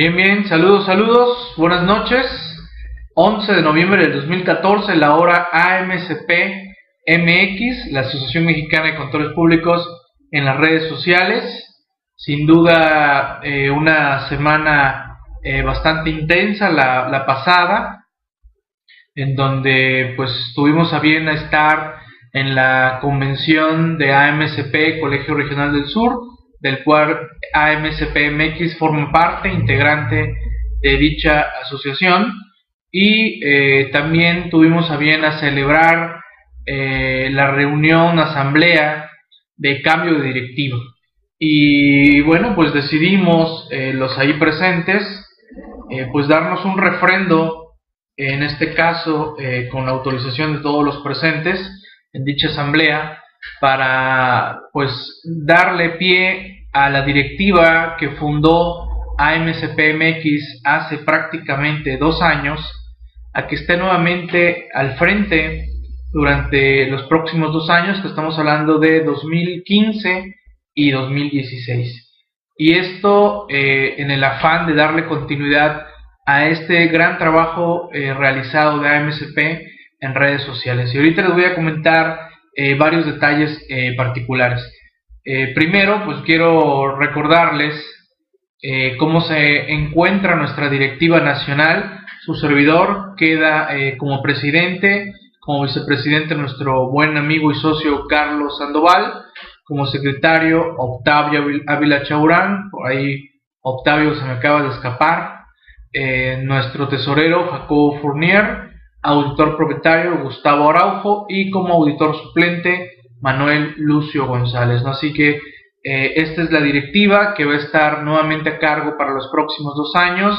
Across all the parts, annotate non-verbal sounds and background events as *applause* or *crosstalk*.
Bien, bien, saludos, saludos, buenas noches. 11 de noviembre del 2014, la hora AMCP MX, la Asociación Mexicana de Controles Públicos en las redes sociales. Sin duda, eh, una semana eh, bastante intensa la, pasada, en donde pues tuvimos a bien estar en la convención de AMCP, Colegio Regional del Sur, del cual AMCPMX forma parte integrante de dicha asociación y eh, también tuvimos a bien a celebrar eh, la reunión, asamblea de cambio de directivo. Y bueno, pues decidimos eh, los ahí presentes, pues darnos un refrendo, en este caso con la autorización de todos los presentes en dicha asamblea, para pues darle pie a la directiva que fundó AMCPMX hace prácticamente dos años a que esté nuevamente al frente durante los próximos dos años, que estamos hablando de 2015 y 2016. Y esto eh, en el afán de darle continuidad a este gran trabajo eh, realizado de AMCP en redes sociales. Y ahorita les voy a comentar eh, varios detalles eh, particulares. Eh, primero, pues quiero recordarles cómo se encuentra nuestra directiva nacional. Su servidor queda como presidente, como vicepresidente nuestro buen amigo y socio Carlos Sandoval, como secretario Octavio Ávila Chaurán, por ahí Octavio se me acaba de escapar, nuestro tesorero Jacobo Fournier, auditor propietario Gustavo Araujo y como auditor suplente Manuel Lucio González. ¿no? Así que eh, esta es la directiva que va a estar nuevamente a cargo para los próximos dos años.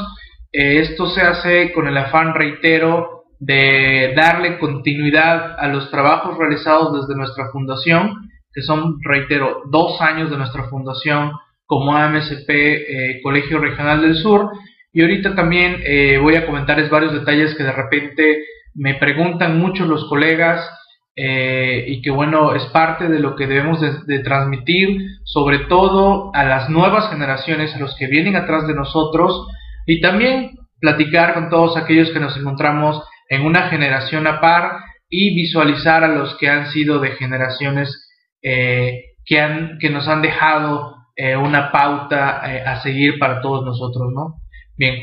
Eh, esto se hace con el afán, reitero, de darle continuidad a los trabajos realizados desde nuestra fundación, que son, reitero, dos años de nuestra fundación como AMSP eh, Colegio Regional del Sur, y ahorita también eh, voy a comentarles varios detalles que de repente me preguntan mucho los colegas eh, y que bueno, es parte de lo que debemos de, transmitir, sobre todo a las nuevas generaciones, a los que vienen atrás de nosotros, y también platicar con todos aquellos que nos encontramos en una generación a par y visualizar a los que han sido de generaciones eh, que, han, que nos han dejado una pauta a seguir para todos nosotros, ¿no? Bien,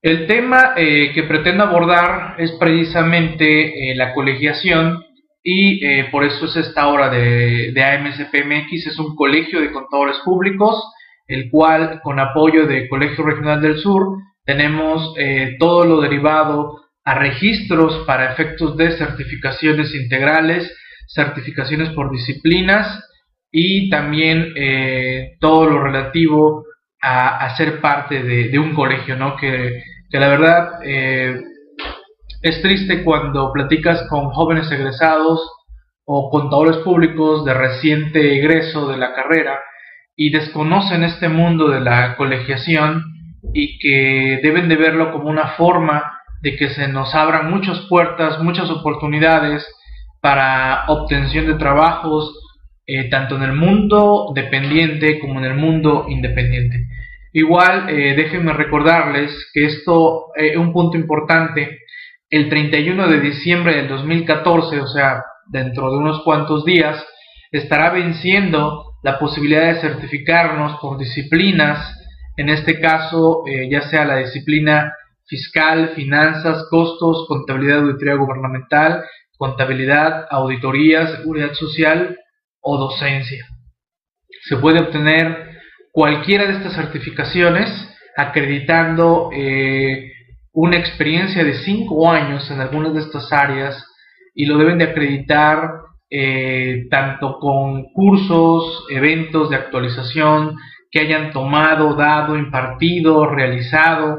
el tema eh, que pretendo abordar es precisamente eh, la colegiación y eh, por eso es esta hora de, de AMSPMX, es un colegio de contadores públicos, el cual con apoyo de Colegio Regional del Sur tenemos todo lo derivado a registros para efectos de certificaciones integrales, certificaciones por disciplinas y también todo lo relativo a, ser parte de, un colegio, ¿no? Que, la verdad eh, es triste cuando platicas con jóvenes egresados o contadores públicos de reciente egreso de la carrera y desconocen este mundo de la colegiación y que deben de verlo como una forma de que se nos abran muchas puertas, muchas oportunidades para obtención de trabajos, eh, tanto en el mundo dependiente como en el mundo independiente. Igual, eh, déjenme recordarles que esto es eh, un punto importante. El 31 de diciembre del 2014, o sea, dentro de unos cuantos días, estará venciendo la posibilidad de certificarnos por disciplinas, en este caso, ya sea la disciplina fiscal, finanzas, costos, contabilidad auditoría gubernamental, contabilidad, auditoría, seguridad social o docencia. Se puede obtener cualquiera de estas certificaciones acreditando eh, una experiencia de cinco años en algunas de estas áreas y lo deben de acreditar eh, tanto con cursos, eventos de actualización que hayan tomado, dado, impartido, realizado.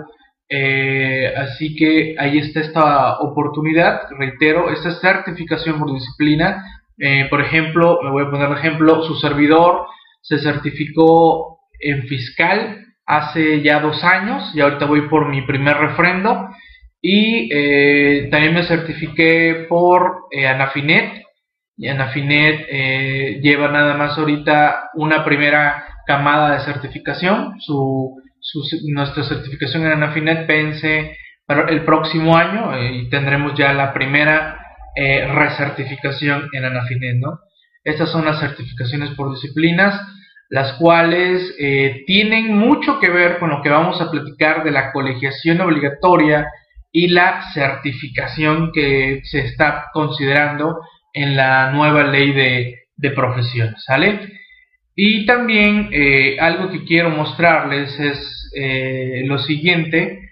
Eh, así que ahí está esta oportunidad, reitero, esta certificación por disciplina por ejemplo, me voy a poner ejemplo, su servidor se certificó en fiscal hace ya dos años y ahorita voy por mi primer refrendo y eh, también me certifiqué por eh, Anafinet y Anafinet lleva nada más ahorita una primera camada de certificación su, nuestra certificación en Anafinet vence el próximo año eh, y tendremos ya la primera eh, recertificación en Anafinet. ¿no? Estas son las certificaciones por disciplinas, las cuales eh, tienen mucho que ver con lo que vamos a platicar de la colegiación obligatoria y la certificación que se está considerando en la nueva ley de, de profesiones. ¿sale? Y también eh, algo que quiero mostrarles es eh, lo siguiente.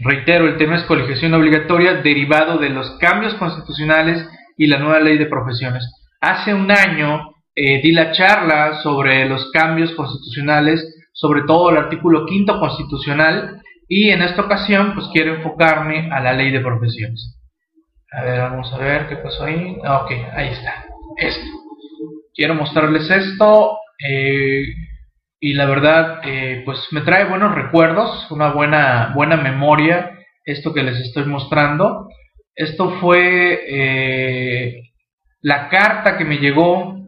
reitero, el tema es colegiación obligatoria derivado de los cambios constitucionales y la nueva ley de profesiones. Hace un año eh, di la charla sobre los cambios constitucionales, sobre todo el artículo quinto constitucional, y en esta ocasión pues quiero enfocarme a la ley de profesiones. A ver, vamos a ver qué pasó ahí. Ah, ok, ahí está. Esto. Quiero mostrarles esto. Eh, y la verdad, eh, pues me trae buenos recuerdos, una buena, buena memoria, esto que les estoy mostrando. Esto fue la carta que me llegó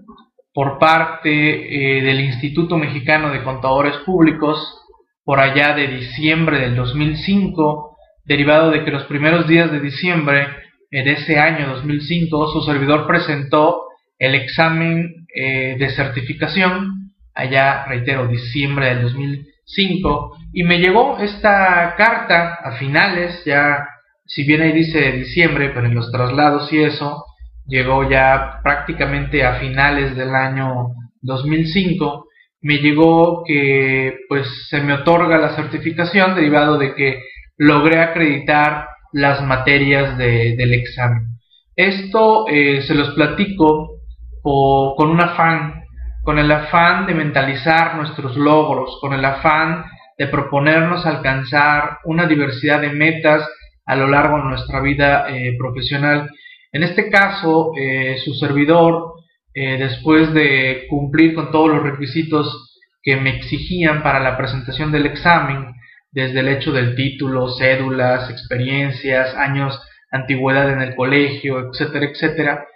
por parte eh, del Instituto Mexicano de Contadores Públicos por allá de diciembre del 2005, derivado de que los primeros días de diciembre de ese año 2005 su servidor presentó el examen eh, de certificación, allá reitero, diciembre del 2005, y me llegó esta carta a finales, ya si bien ahí dice diciembre, pero en los traslados y eso, llegó ya prácticamente a finales del año 2005, me llegó que pues se me otorga la certificación derivado de que logré acreditar las materias del examen. Esto eh, se los platico con un afán, con el afán de mentalizar nuestros logros, con el afán de proponernos alcanzar una diversidad de metas a lo largo de nuestra vida eh, profesional en este caso, eh, su servidor, eh, después de cumplir con todos los requisitos que me exigían para la presentación del examen, desde el hecho del título, cédulas, experiencias, años, antigüedad en el colegio, etcétera, etcétera,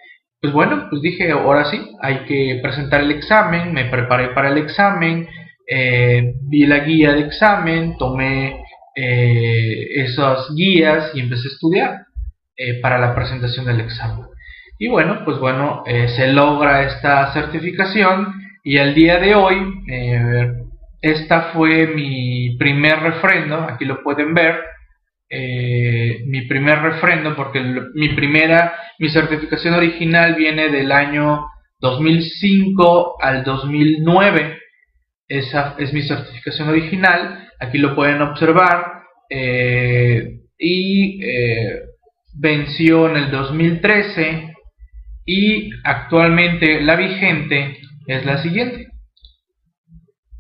pues bueno, pues dije, ahora sí, hay que presentar el examen, me preparé para el examen, eh, vi la guía de examen, tomé esas guías y empecé a estudiar. Eh, para la presentación del examen. Y bueno, pues bueno, eh, se logra esta certificación y al día de hoy, eh, esta fue mi primer refrendo, aquí lo pueden ver, mi primer refrendo porque mi primera, mi certificación original viene del año 2005 al 2009, esa es mi certificación original, aquí lo pueden observar y venció en el 2013 y actualmente la vigente es la siguiente.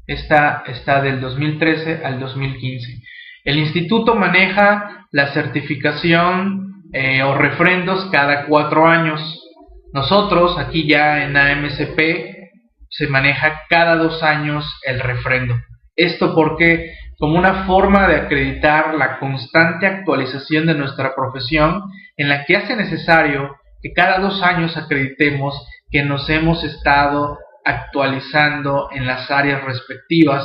Esta está del 2013 al 2015. El instituto maneja la certificación eh, o refrendos cada cuatro años. Nosotros aquí ya en AMCP se maneja cada dos años el refrendo. Esto porque como una forma de acreditar la constante actualización de nuestra profesión en la que hace necesario que cada dos años acreditemos que nos hemos estado actualizando en las áreas respectivas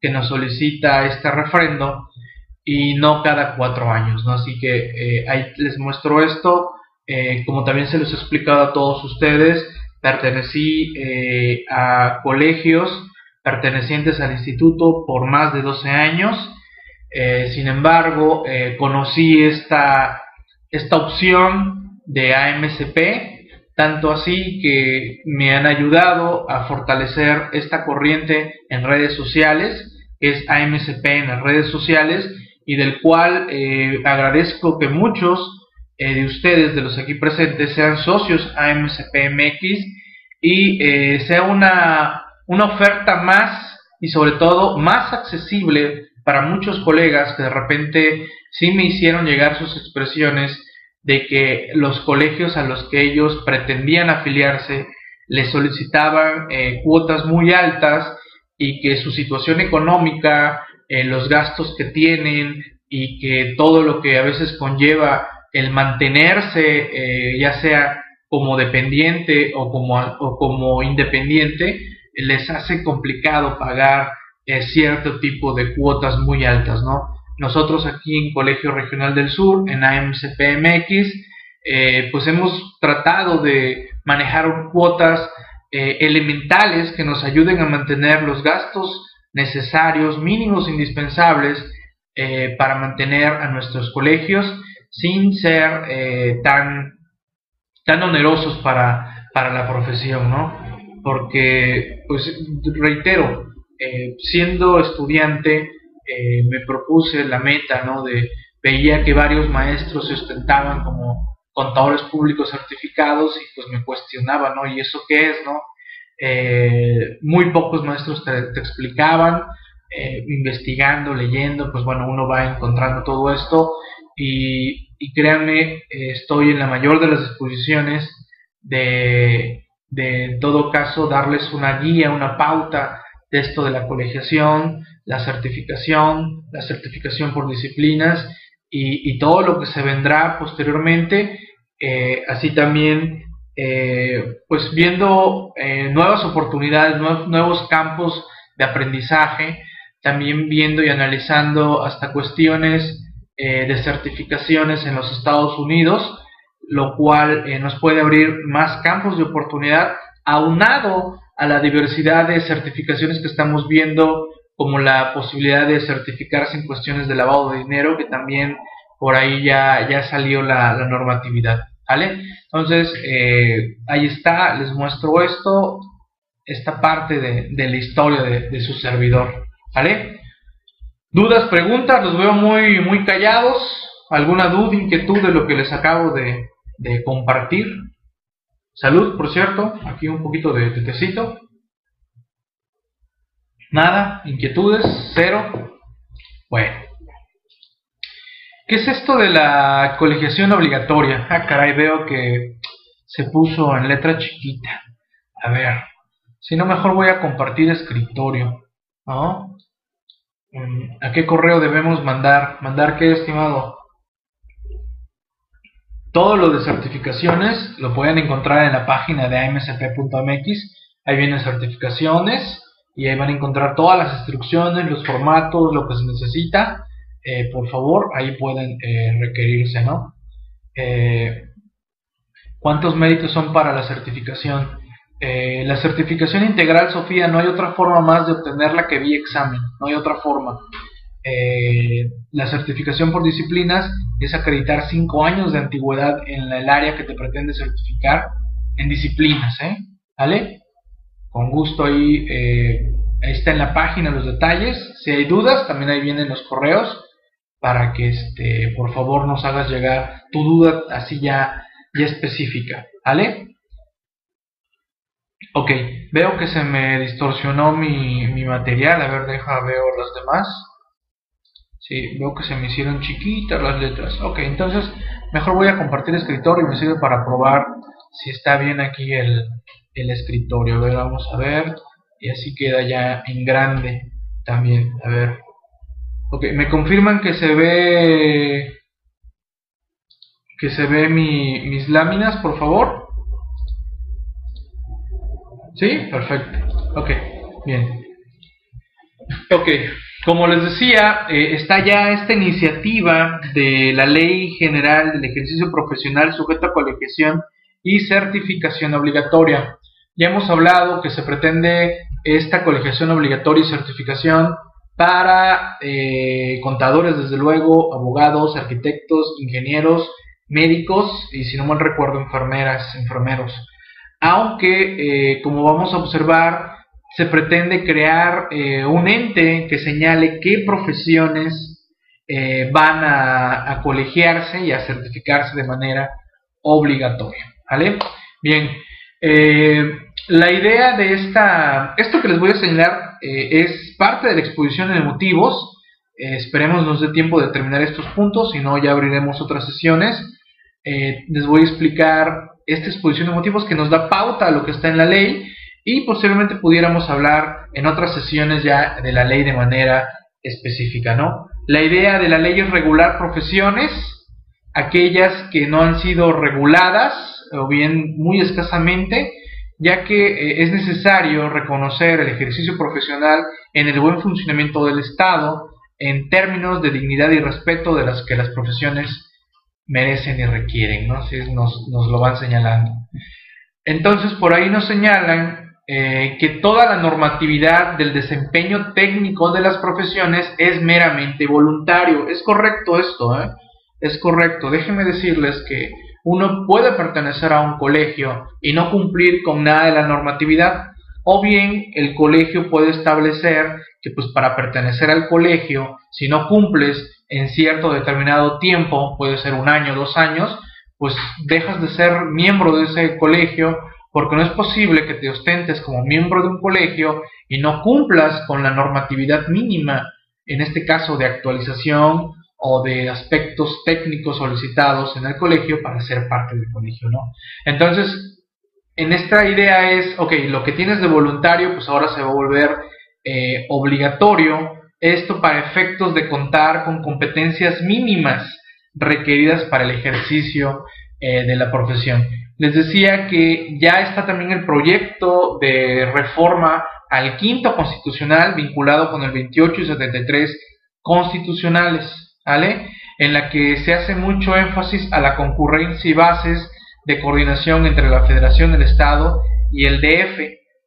que nos solicita este refrendo y no cada cuatro años, ¿no? Así que eh, ahí les muestro esto, eh, como también se los he explicado a todos ustedes, pertenecí eh, a colegios pertenecientes al instituto por más de 12 años. Eh, sin embargo, eh, conocí esta, esta opción de AMCP, tanto así que me han ayudado a fortalecer esta corriente en redes sociales, que es AMCP en las redes sociales, y del cual eh, agradezco que muchos de ustedes, de los aquí presentes, sean socios AMCP MX y sea una una oferta más y sobre todo más accesible para muchos colegas que de repente sí me hicieron llegar sus expresiones de que los colegios a los que ellos pretendían afiliarse les solicitaban eh, cuotas muy altas y que su situación económica, eh, los gastos que tienen y que todo lo que a veces conlleva el mantenerse, eh, ya sea como dependiente o como, o como independiente, les hace complicado pagar eh, cierto tipo de cuotas muy altas, ¿no? Nosotros aquí en Colegio Regional del Sur, en AMCPMX, eh, pues hemos tratado de manejar cuotas eh, elementales que nos ayuden a mantener los gastos necesarios, mínimos, indispensables para mantener a nuestros colegios sin ser tan, tan onerosos para, para la profesión, ¿no? Porque, pues, reitero, eh, siendo estudiante, eh, me propuse la meta, ¿no? De, veía que varios maestros se ostentaban como contadores públicos certificados y pues me cuestionaba, ¿no? ¿Y eso qué es, no? Eh, muy pocos maestros te, explicaban, investigando, leyendo, pues bueno, uno va encontrando todo esto y, y créanme, estoy en la mayor de las disposiciones de de en todo caso darles una guía, una pauta de esto de la colegiación, la certificación, la certificación por disciplinas y, todo lo que se vendrá posteriormente, eh, así también eh, pues viendo eh, nuevas oportunidades, nuevos, campos de aprendizaje, también viendo y analizando hasta cuestiones de certificaciones en los Estados Unidos, lo cual eh, nos puede abrir más campos de oportunidad, aunado a la diversidad de certificaciones que estamos viendo, como la posibilidad de certificarse en cuestiones de lavado de dinero, que también por ahí ya, ya salió la, normatividad. ¿Vale? Entonces, eh, ahí está, les muestro esto, esta parte de, la historia de, su servidor. ¿Vale? ¿Dudas, preguntas? Los veo muy, muy callados. ¿Alguna duda, inquietud de lo que les acabo de, de compartir. Salud, por cierto, aquí un poquito de tetecito. Nada, inquietudes, cero. Bueno. ¿Qué es esto de la colegiación obligatoria? Ah, caray, veo que se puso en letra chiquita. A ver, si no, mejor voy a compartir escritorio. ¿No? Mm, ¿A qué correo debemos mandar? ¿Mandar qué, estimado? Todo lo de certificaciones lo pueden encontrar en la página de amsp.mx. Ahí vienen certificaciones y ahí van a encontrar todas las instrucciones, los formatos, lo que se necesita. Eh, por favor, ahí pueden eh, requerirse, ¿no? Eh, ¿Cuántos méritos son para la certificación? la certificación integral, Sofía, no hay otra forma más de obtenerla que vía examen, no hay otra forma. La certificación por disciplinas es acreditar 5 años de antigüedad en el área que te pretende certificar en disciplinas, ¿eh? ¿Vale? Con gusto ahí, eh, ahí está en la página los detalles. Si hay dudas, también ahí vienen los correos para que este, por favor nos hagas llegar tu duda así ya, ya específica, ¿vale? Ok, veo que se me distorsionó mi, mi material, a ver, deja, veo las demás. Sí, veo que se me hicieron chiquitas las letras. Ok, entonces mejor voy a compartir el escritorio y me sirve para probar si está bien aquí el, escritorio. A ver, vamos a ver. Y así queda ya en grande también. A ver. Ok, me confirman que se ve que se ve mi, mis láminas, por favor. ¿Sí? Perfecto. Ok, bien. Ok, como les decía, eh, está ya esta iniciativa de la Ley General del Ejercicio Profesional sujeto a colegiación y certificación obligatoria. Ya hemos hablado que se pretende esta colegiación obligatoria y certificación para eh, contadores, desde luego, abogados, arquitectos, ingenieros, médicos y, si no mal recuerdo, enfermeras, enfermeros. Aunque, eh, como vamos a observar, se pretende crear eh, un ente que señale qué profesiones eh, van a, colegiarse y a certificarse de manera obligatoria. ¿Vale? Bien, eh, la idea de esta, esto que les voy a señalar es parte de la exposición de motivos. esperemos nos dé tiempo de terminar estos puntos, si no ya abriremos otras sesiones. les voy a explicar esta exposición de motivos que nos da pauta a lo que está en la ley y posiblemente pudiéramos hablar en otras sesiones ya de la ley de manera específica, ¿no? La idea de la ley es regular profesiones, aquellas que no han sido reguladas o bien muy escasamente ya que eh, es necesario reconocer el ejercicio profesional en el buen funcionamiento del Estado en términos de dignidad y respeto de las que las profesiones merecen y requieren, ¿no? Así nos, nos lo van señalando. Entonces, por ahí nos señalan eh, que toda la normatividad del desempeño técnico de las profesiones es meramente voluntario. Es correcto esto, ¿eh? Es correcto. Déjenme decirles que uno puede pertenecer a un colegio y no cumplir con nada de la normatividad, o bien el colegio puede establecer que pues para pertenecer al colegio, si no cumples en cierto determinado tiempo, puede ser un año, dos años, pues dejas de ser miembro de ese colegio porque no es posible que te ostentes como miembro de un colegio y no cumplas con la normatividad mínima, en este caso de actualización o de aspectos técnicos solicitados en el colegio para ser parte del colegio, ¿no? Entonces, en esta idea es, ok, lo que tienes de voluntario, pues ahora se va a volver eh, obligatorio, esto para efectos de contar con competencias mínimas requeridas para el ejercicio eh, de la profesión. Les decía que ya está también el proyecto de reforma al quinto constitucional vinculado con el 28 y 73 constitucionales. En la que se hace mucho énfasis a la concurrencia y bases de coordinación entre la Federación del Estado y el DF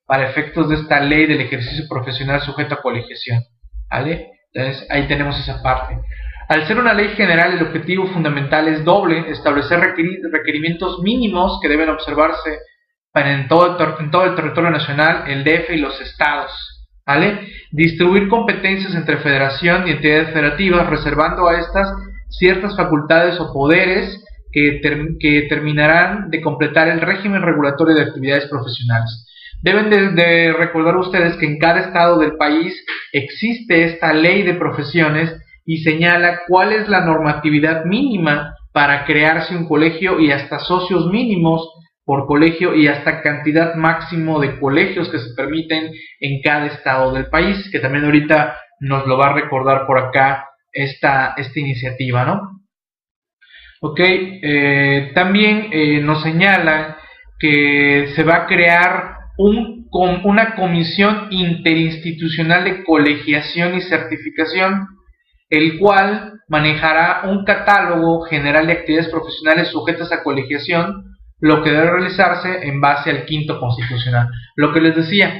para efectos de esta ley del ejercicio profesional sujeto a colegiación, ¿vale? Entonces ahí tenemos esa parte. Al ser una ley general, el objetivo fundamental es doble, establecer requerimientos mínimos que deben observarse en todo, el territorio nacional, el DF y los estados. ¿vale? Distribuir competencias entre federación y entidades federativas, reservando a estas ciertas facultades o poderes que, terminarán de completar el régimen regulatorio de actividades profesionales. Deben de, recordar ustedes que en cada estado del país existe esta ley de profesiones y señala cuál es la normatividad mínima para crearse un colegio y hasta socios mínimos por colegio y hasta cantidad máximo de colegios que se permiten en cada estado del país, que también ahorita nos lo va a recordar por acá esta, esta iniciativa, ¿no? Ok, eh, también eh, nos señala que se va a crear un, una comisión interinstitucional de colegiación y certificación, el cual manejará un catálogo general de actividades profesionales sujetas a colegiación, lo que debe realizarse en base al quinto constitucional. Lo que les decía,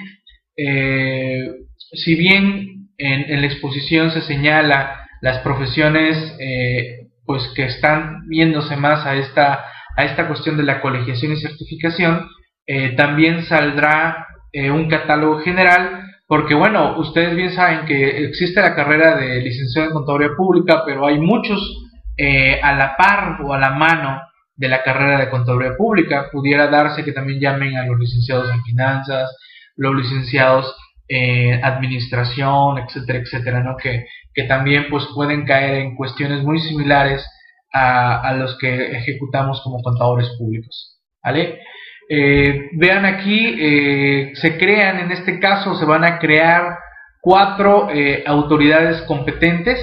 eh, si bien en, la exposición se señala las profesiones eh, pues que están viéndose más a esta, a esta cuestión de la colegiación y certificación, eh, también saldrá un catálogo general, porque bueno, ustedes bien saben que existe la carrera de licenciado en contaduría pública, pero hay muchos a la par o a la mano de la carrera de contaduría pública. Pudiera darse que también llamen a los licenciados en finanzas, los licenciados en administración, etcétera, etcétera, ¿no? Que, que también pues pueden caer en cuestiones muy similares a, a los que ejecutamos como contadores públicos, ¿vale? Eh, vean aquí, eh, se crean en este caso, se van a crear cuatro eh, autoridades competentes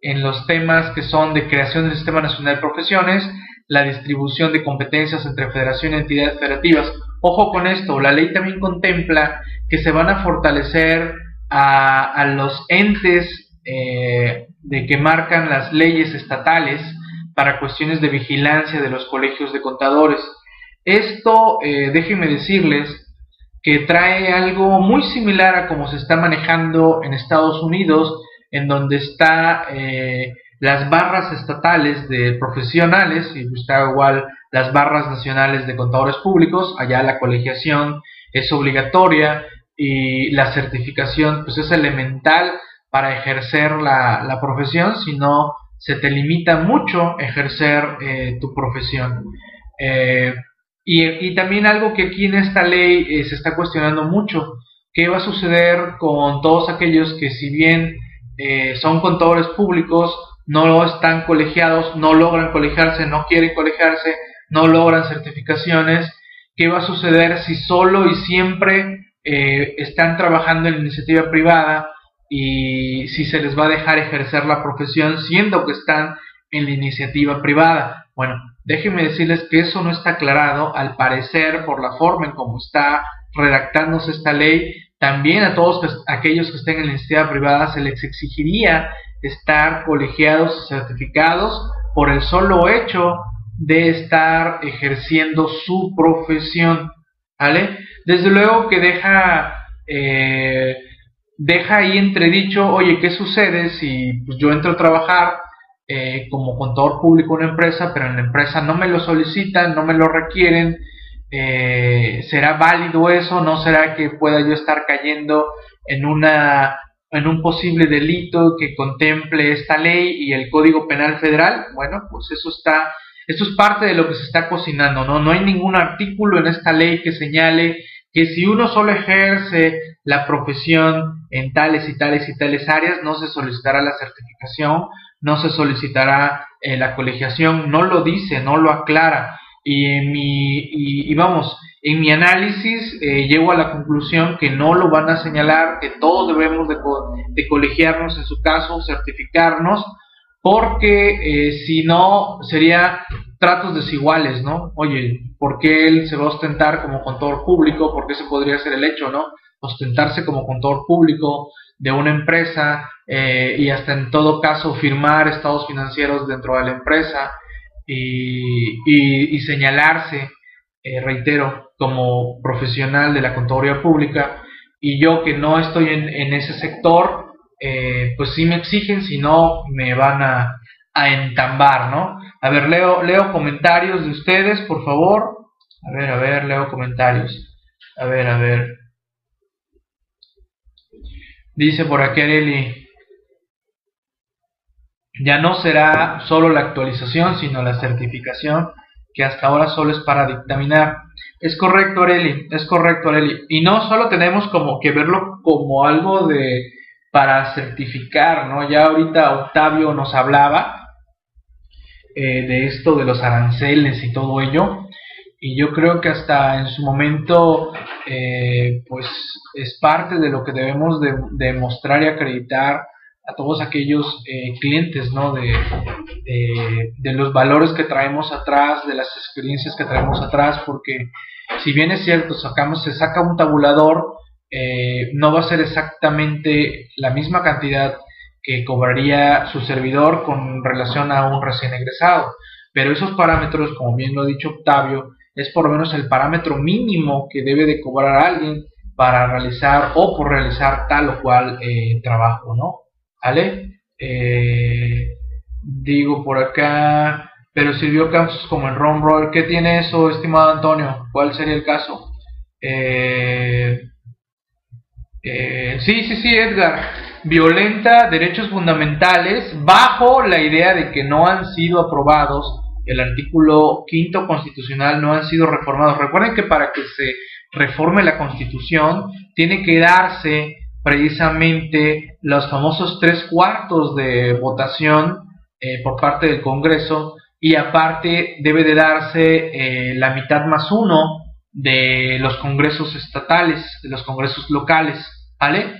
en los temas que son de creación del Sistema Nacional de Profesiones, la distribución de competencias entre federación y entidades federativas. Ojo con esto, la ley también contempla que se van a fortalecer a, los entes de que marcan las leyes estatales para cuestiones de vigilancia de los colegios de contadores. Esto, eh, déjenme decirles, que trae algo muy similar a como se está manejando en Estados Unidos, en donde está eh, las barras estatales de profesionales, y está igual las barras nacionales de contadores públicos, allá la colegiación es obligatoria y la certificación pues es elemental para ejercer la, profesión, si no se te limita mucho ejercer eh, tu profesión. Y, también algo que aquí en esta ley eh, se está cuestionando mucho, ¿qué va a suceder con todos aquellos que si bien son contadores públicos, no están colegiados, no logran colegiarse, no quieren colegiarse, no logran certificaciones. ¿Qué va a suceder si solo y siempre eh, están trabajando en iniciativa privada y si se les va a dejar ejercer la profesión siendo que están en la iniciativa privada? Bueno, déjenme decirles que eso no está aclarado, al parecer, por la forma en cómo está redactándose esta ley, también a todos aquellos que estén en la iniciativa privada se les exigiría estar colegiados y certificados por el solo hecho de estar ejerciendo su profesión. ¿Vale? Desde luego que deja, eh, deja ahí entredicho, oye, ¿qué sucede si pues, yo entro a trabajar eh, como contador público una empresa, pero en la empresa no me lo solicitan, no me lo requieren? Eh, ¿Será válido eso? ¿No será que pueda yo estar cayendo en una en un posible delito que contemple esta ley y el Código Penal Federal? Bueno, pues eso está esto es parte de lo que se está cocinando, ¿no? No hay ningún artículo en esta ley que señale que si uno solo ejerce la profesión en tales y tales y tales áreas, no se solicitará la certificación, no se solicitará eh, la colegiación, no lo dice, no lo aclara. Y, en mi, y, vamos, en mi análisis eh, llego a la conclusión que no lo van a señalar, que todos debemos de, colegiarnos en su caso, certificarnos, porque eh, si no sería tratos desiguales, ¿no? Oye, ¿por qué él se va a ostentar como contador público? ¿Por qué se podría ser el hecho, ¿no? Ostentarse como contador público de una empresa eh, y hasta en todo caso firmar estados financieros dentro de la empresa y, señalarse, eh, reitero, como profesional de la contaduría pública y yo que no estoy en ese sector, eh, pues si me exigen, si no me van a, a entambar, ¿no? A ver, leo, leo comentarios de ustedes, por favor. A ver, a ver, leo comentarios. A ver, a ver. Dice por aquí Areli, ya no será solo la actualización, sino la certificación, que hasta ahora solo es para dictaminar. Es correcto, Areli, es correcto, Areli. Y no solo tenemos como que verlo como algo de para certificar, ¿no? Ya ahorita Octavio nos hablaba eh, de esto de los aranceles y todo ello, y yo creo que hasta en su momento, eh, pues es parte de lo que debemos de, demostrar y acreditar a todos aquellos eh, clientes, ¿no? De, de, los valores que traemos atrás, de las experiencias que traemos atrás, porque si bien es cierto, sacamos, se saca un tabulador, eh, no va a ser exactamente la misma cantidad que cobraría su servidor con relación a un recién egresado. Pero esos parámetros, como bien lo ha dicho Octavio, es por lo menos el parámetro mínimo que debe de cobrar alguien para realizar o por realizar tal o cual eh, trabajo, ¿no? ¿Vale? Eh, digo por acá, pero sirvió casos como el Ron. ¿Qué tiene eso, estimado Antonio? ¿Cuál sería el caso? Eh, sí, sí, sí, Edgar. Violenta derechos fundamentales bajo la idea de que no han sido aprobados. El artículo quinto constitucional no han sido reformados. Recuerden que para que se reforme la constitución tiene que darse precisamente los famosos tres cuartos de votación eh, por parte del Congreso y aparte debe de darse eh, la mitad más uno de los congresos estatales, de los congresos locales. ¿vale?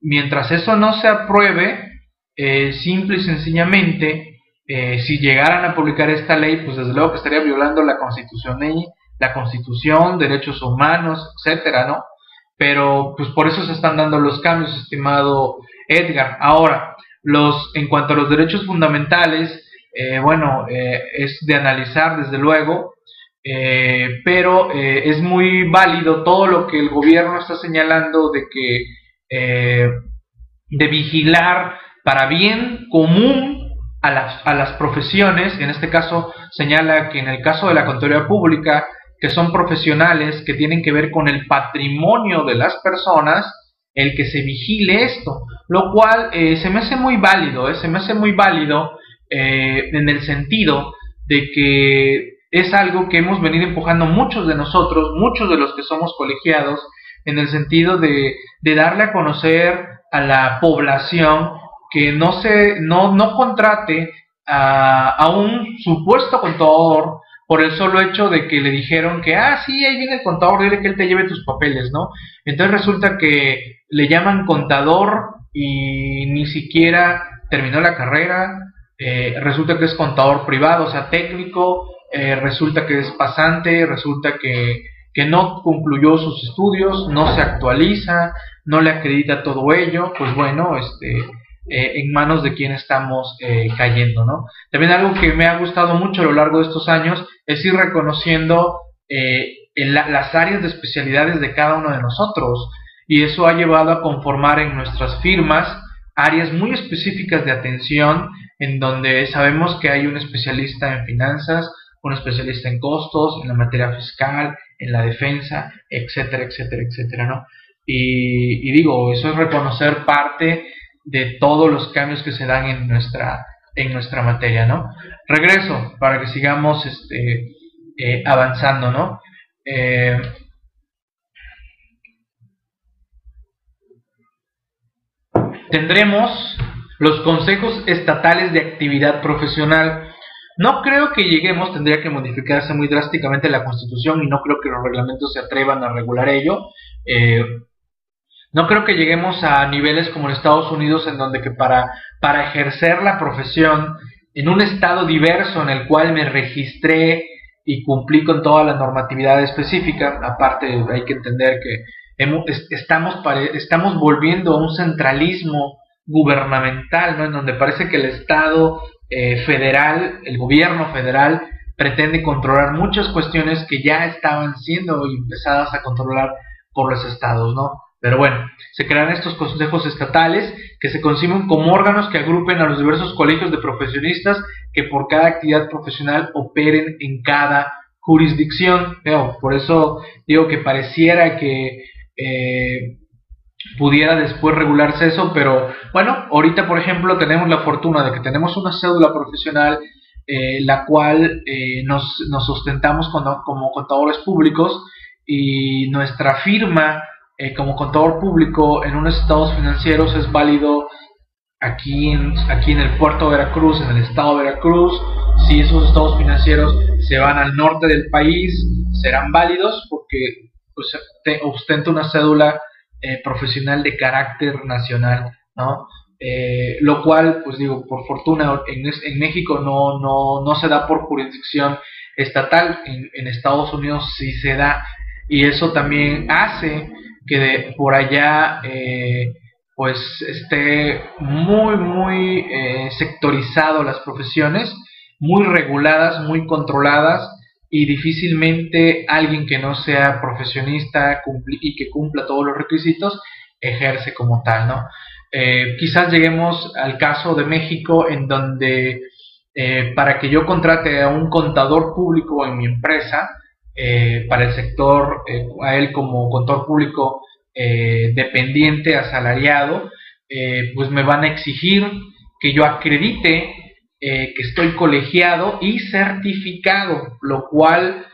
Mientras eso no se apruebe, eh, simple y sencillamente, eh, si llegaran a publicar esta ley, pues desde luego que estaría violando la Constitución, la Constitución, derechos humanos, etcétera, ¿no? Pero pues por eso se están dando los cambios, estimado Edgar. Ahora, los, en cuanto a los derechos fundamentales, eh, bueno, es de analizar desde luego, eh, pero eh, es muy válido todo lo que el gobierno está señalando de que eh, de vigilar para bien común a las, a las profesiones, en este caso señala que en el caso de la contaduría pública, que son profesionales que tienen que ver con el patrimonio de las personas, el que se vigile esto, lo cual se me hace muy válido, se me hace muy válido en el sentido de que es algo que hemos venido empujando muchos de nosotros, muchos de los que somos colegiados, en el sentido de, darle a conocer a la población que no se no, no contrate a, a, un supuesto contador por el solo hecho de que le dijeron que, ah, sí, ahí viene el contador, dile que él te lleve tus papeles, ¿no? Entonces resulta que le llaman contador y ni siquiera terminó la carrera, eh, resulta que es contador privado, o sea, técnico eh, resulta que es pasante, resulta que, que no concluyó sus estudios, no se actualiza, no le acredita todo ello, pues bueno, este, eh, en manos de quien estamos eh, cayendo, ¿no? También algo que me ha gustado mucho a lo largo de estos años es ir reconociendo eh, las áreas de especialidades de cada uno de nosotros y eso ha llevado a conformar en nuestras firmas áreas muy específicas de atención en donde sabemos que hay un especialista en finanzas, un especialista en costos, en la materia fiscal, en la defensa, etcétera, etcétera, etcétera, ¿no? Y, digo, eso es reconocer parte de todos los cambios que se dan en nuestra, en nuestra materia, ¿no? Regreso para que sigamos este, eh, avanzando, ¿no? Eh, tendremos los consejos estatales de actividad profesional. No creo que lleguemos, tendría que modificarse muy drásticamente la constitución y no creo que los reglamentos se atrevan a regular ello. Eh, no creo que lleguemos a niveles como en Estados Unidos en donde que para, para ejercer la profesión en un estado diverso en el cual me registré y cumplí con toda la normatividad específica, aparte hay que entender que estamos, estamos volviendo a un centralismo gubernamental, ¿no? en donde parece que el Estado eh, federal, el gobierno federal, pretende controlar muchas cuestiones que ya estaban siendo empezadas a controlar por los estados, ¿no? Pero bueno, se crean estos consejos estatales que se conciben como órganos que agrupen a los diversos colegios de profesionistas que por cada actividad profesional operen en cada jurisdicción. por eso digo que pareciera que eh, pudiera después regularse eso, pero bueno, ahorita por ejemplo tenemos la fortuna de que tenemos una cédula profesional eh, la cual eh, nos, nos, como contadores públicos y nuestra firma eh, como contador público en unos estados financieros es válido aquí en, aquí en el puerto de Veracruz, en el estado de Veracruz. Si esos estados financieros se van al norte del país, serán válidos porque pues, ostenta una cédula eh, profesional de carácter nacional, ¿no? Eh, lo cual, pues digo, por fortuna en, México no, no, no, se da por jurisdicción estatal, en, en Estados Unidos sí se da, y eso también hace que de, por allá eh, pues esté muy muy eh, sectorizado las profesiones muy reguladas muy controladas y difícilmente alguien que no sea profesionista y que cumpla todos los requisitos ejerce como tal no eh, quizás lleguemos al caso de México en donde para que yo contrate a un contador público en mi empresa eh, para el sector, eh, a él como contador público eh, dependiente, asalariado, pues me van a exigir que yo acredite que estoy colegiado y certificado, lo cual,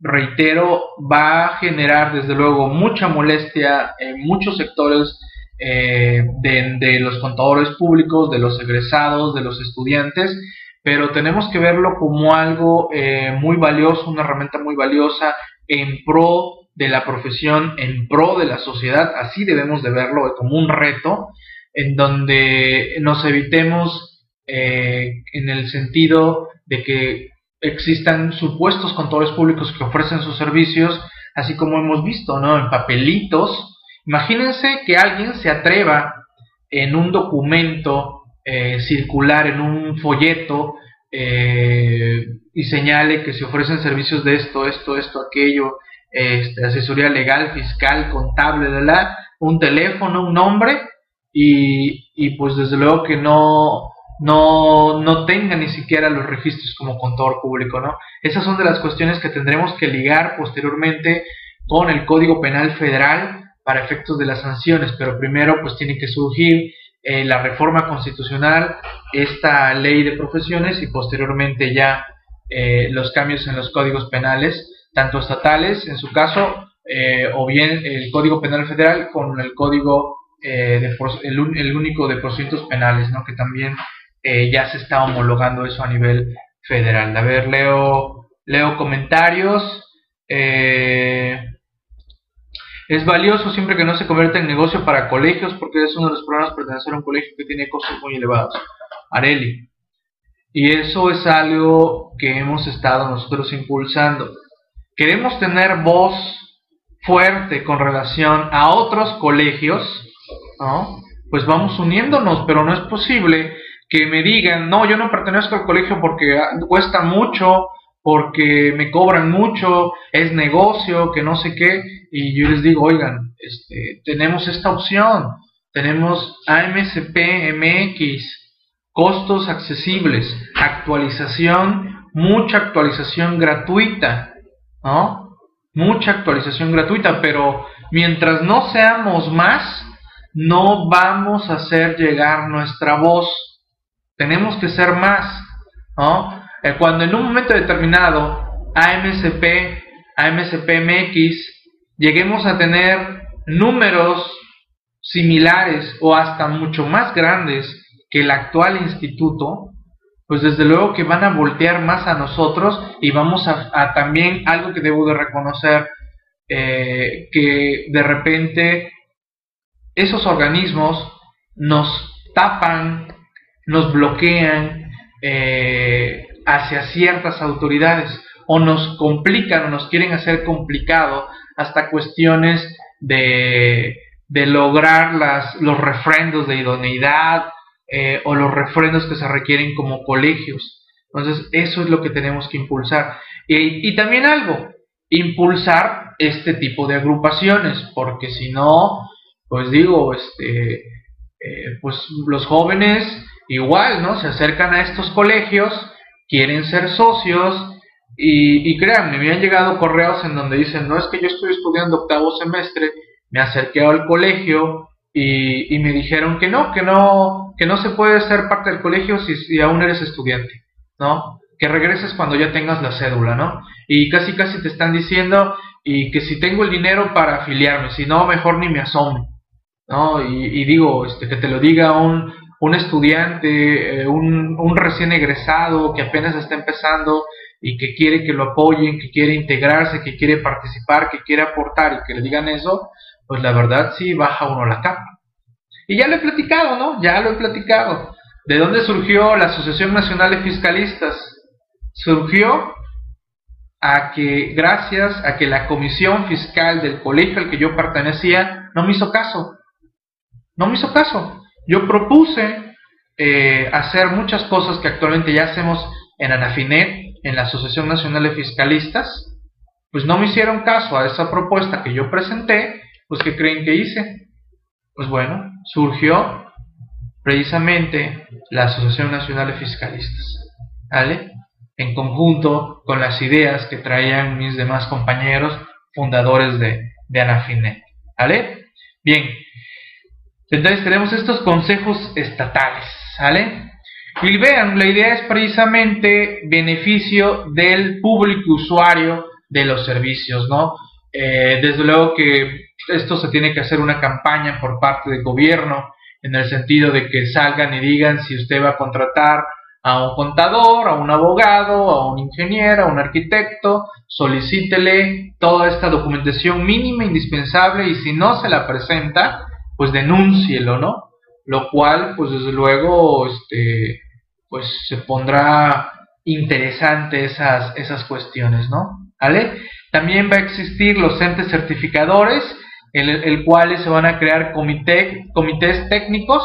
reitero, va a generar desde luego mucha molestia en muchos sectores de, de los contadores públicos, de los egresados, de los estudiantes, pero tenemos que verlo como algo eh, muy valioso, una herramienta muy valiosa en pro de la profesión, en pro de la sociedad, así debemos de verlo como un reto, en donde nos evitemos eh, en el sentido de que existan supuestos contadores públicos que ofrecen sus servicios, así como hemos visto, ¿no? En papelitos. Imagínense que alguien se atreva en un documento eh, circular en un folleto eh, y señale que se ofrecen servicios de esto, esto, esto, aquello, este, asesoría legal, fiscal, contable, de un teléfono, un nombre y, y pues desde luego que no, no, no tenga ni siquiera los registros como contador público, ¿no? Esas son de las cuestiones que tendremos que ligar posteriormente con el Código Penal Federal para efectos de las sanciones, pero primero pues tiene que surgir eh, la reforma constitucional, esta ley de profesiones y posteriormente ya eh, los cambios en los códigos penales, tanto estatales en su caso, eh, o bien el Código Penal Federal con el Código, el, único de procedimientos penales, ¿no? que también ya se está homologando eso a nivel federal. A ver, leo, leo comentarios. Es valioso siempre que no se convierta en negocio para colegios porque es uno de los problemas pertenecer a un colegio que tiene costos muy elevados. Areli. Y eso es algo que hemos estado nosotros impulsando. Queremos tener voz fuerte con relación a otros colegios, ¿no? Pues vamos uniéndonos, pero no es posible que me digan, no, yo no pertenezco al colegio porque cuesta mucho, porque me cobran mucho, es negocio, que no sé qué, y yo les digo, oigan, este, tenemos esta opción, tenemos AMSP MX, costos accesibles, actualización, mucha actualización gratuita, ¿no? Mucha actualización gratuita, pero mientras no seamos más, no vamos a hacer llegar nuestra voz. Tenemos que ser más, ¿no? Eh, cuando en un momento determinado AMSP MX, lleguemos a tener números similares o hasta mucho más grandes que el actual instituto, pues desde luego que van a voltear más a nosotros y vamos a, también algo que debo de reconocer, eh, que de repente esos organismos nos tapan, nos bloquean eh, hacia ciertas autoridades o nos complican o nos quieren hacer complicado hasta cuestiones de, de lograr las, los refrendos de idoneidad eh, o los refrendos que se requieren como colegios. Entonces, eso es lo que tenemos que impulsar. Y, también algo, impulsar este tipo de agrupaciones, porque si no, pues digo, este, eh, pues los jóvenes igual, ¿no? Se acercan a estos colegios, quieren ser socios y, y créanme, me han llegado correos en donde dicen, no es que yo estoy estudiando octavo semestre, me acerqué al colegio y, y me dijeron que no, que no, que no se puede ser parte del colegio si, si aún eres estudiante, ¿no? Que regreses cuando ya tengas la cédula, ¿no? Y casi casi te están diciendo y que si tengo el dinero para afiliarme, si no, mejor ni me asome. ¿no? Y, digo, este, que te lo diga un, un estudiante, eh, un, un, recién egresado que apenas está empezando y que quiere que lo apoyen, que quiere integrarse, que quiere participar, que quiere aportar y que le digan eso, pues la verdad sí baja uno la capa. Y ya lo he platicado, ¿no? Ya lo he platicado. ¿De dónde surgió la Asociación Nacional de Fiscalistas? Surgió a que gracias a que la comisión fiscal del colegio al que yo pertenecía no me hizo caso. No me hizo caso. Yo propuse eh, hacer muchas cosas que actualmente ya hacemos en Anafinet, en la Asociación Nacional de Fiscalistas, pues no me hicieron caso a esa propuesta que yo presenté, pues ¿qué creen que hice? Pues bueno, surgió precisamente la Asociación Nacional de Fiscalistas, ¿vale? En conjunto con las ideas que traían mis demás compañeros fundadores de, de Anafinet, ¿vale? Bien, entonces tenemos estos consejos estatales, ¿sale? Y vean, la idea es precisamente beneficio del público usuario de los servicios, ¿no? Eh, desde luego que esto se tiene que hacer una campaña por parte del gobierno, en el sentido de que salgan y digan si usted va a contratar a un contador, a un abogado, a un ingeniero, a un arquitecto, solicítele toda esta documentación mínima, indispensable, y si no se la presenta, pues denúncielo, ¿no? Lo cual, pues desde luego, este, pues se pondrá interesante esas, esas cuestiones, ¿no? ¿Vale? También va a existir los entes certificadores, el, el cuales se van a crear comité, comités técnicos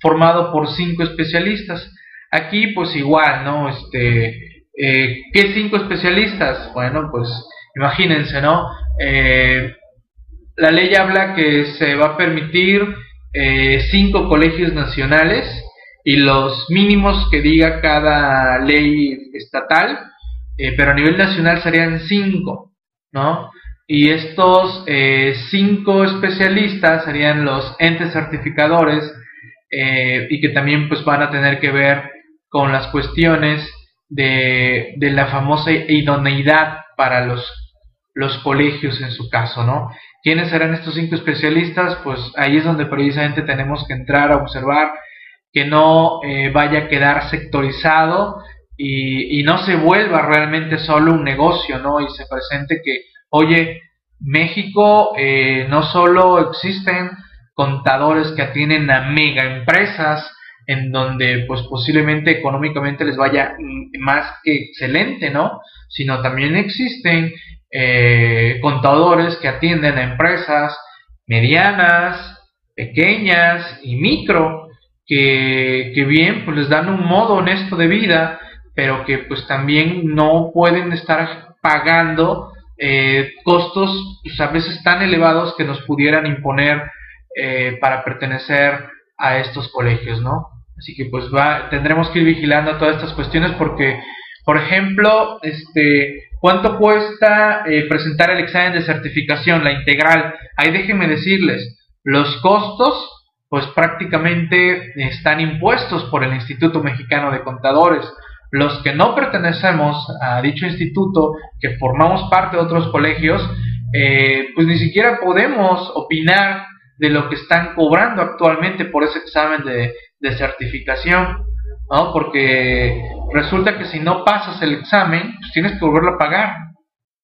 formados por cinco especialistas. Aquí, pues igual, ¿no? Este, eh, ¿Qué cinco especialistas? Bueno, pues imagínense, ¿no? Eh, la ley habla que se va a permitir eh, cinco colegios nacionales y los mínimos que diga cada ley estatal, eh, pero a nivel nacional serían cinco, ¿no? Y estos eh, cinco especialistas serían los entes certificadores y que también pues van a tener que ver con las cuestiones de, de la famosa idoneidad para los, los colegios en su caso, ¿no? ¿Quiénes serán estos cinco especialistas? Pues ahí es donde precisamente tenemos que entrar a observar que no eh, vaya a quedar sectorizado y, no se vuelva realmente solo un negocio, ¿no? Y se presente que, oye, México eh, no solo existen contadores que atienden a mega empresas en donde pues posiblemente económicamente les vaya más que excelente, ¿no? Sino también existen eh, contadores que atienden a empresas medianas, pequeñas y micro, que, que bien pues les dan un modo honesto de vida, pero que pues también no pueden estar pagando eh, costos pues, a veces tan elevados que nos pudieran imponer eh, para pertenecer a estos colegios, ¿no? Así que pues va, tendremos que ir vigilando todas estas cuestiones porque, por ejemplo, este, ¿cuánto cuesta eh, presentar el examen de certificación, la integral? Ahí déjenme decirles, los costos pues prácticamente están impuestos por el Instituto Mexicano de Contadores. Los que no pertenecemos a dicho instituto, que formamos parte de otros colegios, eh, pues ni siquiera podemos opinar de lo que están cobrando actualmente por ese examen de, certificación, ¿no? Porque resulta que si no pasas el examen, pues tienes que volverlo a pagar,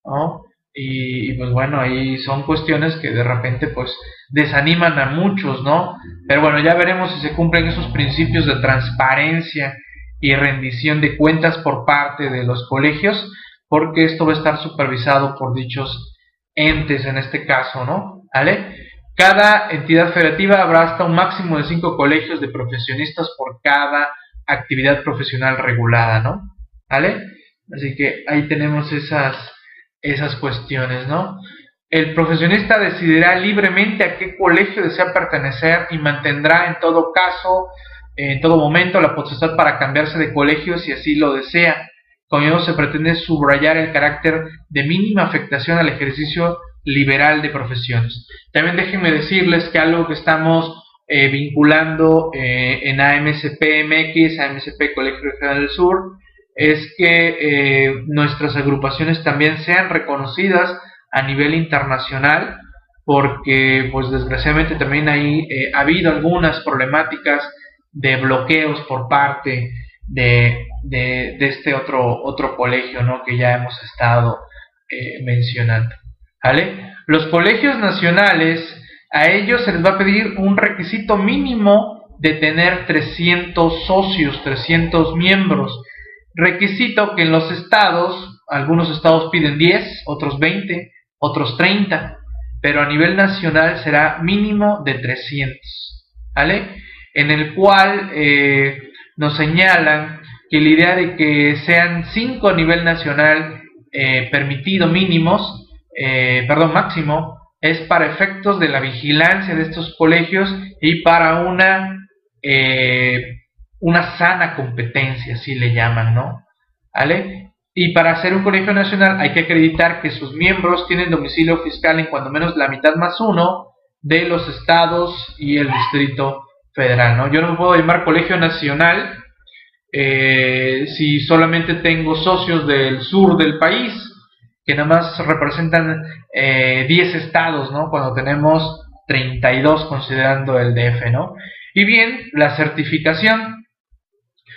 ¿no? Y, pues bueno, ahí son cuestiones que de repente pues desaniman a muchos, ¿no? Pero bueno, ya veremos si se cumplen esos principios de transparencia y rendición de cuentas por parte de los colegios, porque esto va a estar supervisado por dichos entes en este caso, ¿no? ¿Vale? Cada entidad federativa habrá hasta un máximo de cinco colegios de profesionistas por cada actividad profesional regulada, ¿no? ¿Vale? Así que ahí tenemos esas, esas cuestiones, ¿no? El profesionista decidirá libremente a qué colegio desea pertenecer y mantendrá en todo caso en todo momento la potestad para cambiarse de colegio si así lo desea. Con ello se pretende subrayar el carácter de mínima afectación al ejercicio liberal de profesiones. También déjenme decirles que algo que estamos eh, vinculando eh, en AMCP MX, AMCP Colegio Regional del Sur, es que eh, nuestras agrupaciones también sean reconocidas a nivel internacional, porque pues desgraciadamente también ahí ha habido algunas problemáticas de bloqueos por parte de, de, este otro, otro colegio ¿no? que ya hemos estado mencionando. Los colegios nacionales, a ellos se les va a pedir un requisito mínimo de tener 300 socios, 300 miembros. Requisito que en los estados, algunos estados piden 10, otros 20, otros 30, pero a nivel nacional será mínimo de 300. ¿Vale? en el cual eh, nos señalan que la idea de que sean cinco a nivel nacional eh, permitido mínimos, eh, perdón, máximo, es para efectos de la vigilancia de estos colegios y para una, una sana competencia, así le llaman, ¿no? ¿Vale? Y para ser un colegio nacional hay que acreditar que sus miembros tienen domicilio fiscal en cuando menos la mitad más uno de los estados y el distrito federal, ¿no? Yo no me puedo llamar colegio nacional eh, si solamente tengo socios del sur del país, que nada más representan 10 eh, estados, ¿no? Cuando tenemos 32 considerando el DF, ¿no? Y bien, la certificación.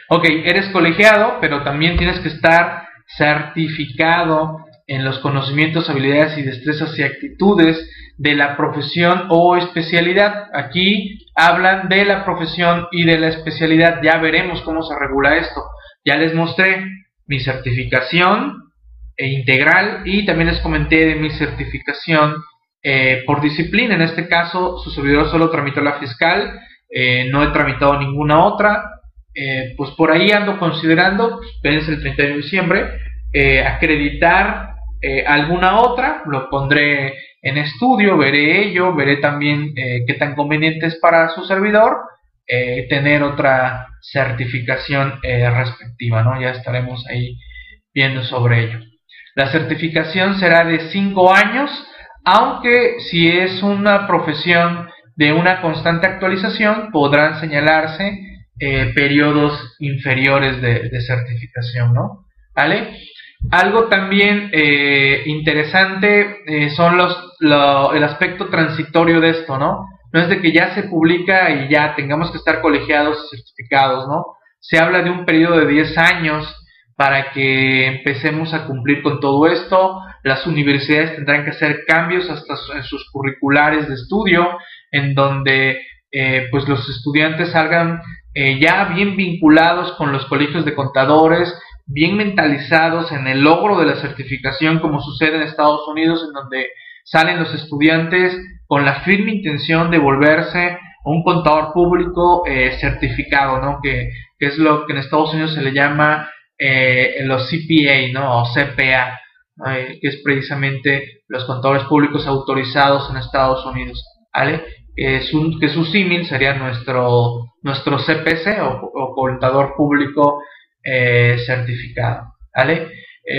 Ok, eres colegiado, pero también tienes que estar certificado en los conocimientos, habilidades y destrezas y actitudes de la profesión o especialidad. Aquí hablan de la profesión y de la especialidad. Ya veremos cómo se regula esto. Ya les mostré mi certificación integral y también les comenté de mi certificación eh, por disciplina. En este caso, su servidor solo tramitó la fiscal, eh, no he tramitado ninguna otra. Eh, pues por ahí ando considerando, pues, el 30 de diciembre, acreditar alguna otra, lo pondré en estudio, veré ello, veré también qué tan conveniente es para su servidor tener otra certificación respectiva, ¿no? Ya estaremos ahí viendo sobre ello. La certificación será de 5 años, aunque si es una profesión de una constante actualización, podrán señalarse periodos inferiores de, de certificación, ¿no? ¿Vale? Algo también eh, interesante eh, son los, el aspecto transitorio de esto, ¿no? No es de que ya se publica y ya tengamos que estar colegiados y certificados, ¿no? Se habla de un periodo de 10 años para que empecemos a cumplir con todo esto. Las universidades tendrán que hacer cambios hasta en sus curriculares de estudio, en donde eh, pues los estudiantes salgan eh, ya bien vinculados con los colegios de contadores, bien mentalizados en el logro de la certificación, como sucede en Estados Unidos, en donde salen los estudiantes con la firme intención de volverse un contador público eh, certificado, ¿no? Que, es lo que en Estados Unidos se le llama eh, los CPA, ¿no? O CPA, que es precisamente los contadores públicos autorizados en Estados Unidos, ¿vale? que su símil sería nuestro, nuestro CPC o, contador público eh, certificado, ¿vale?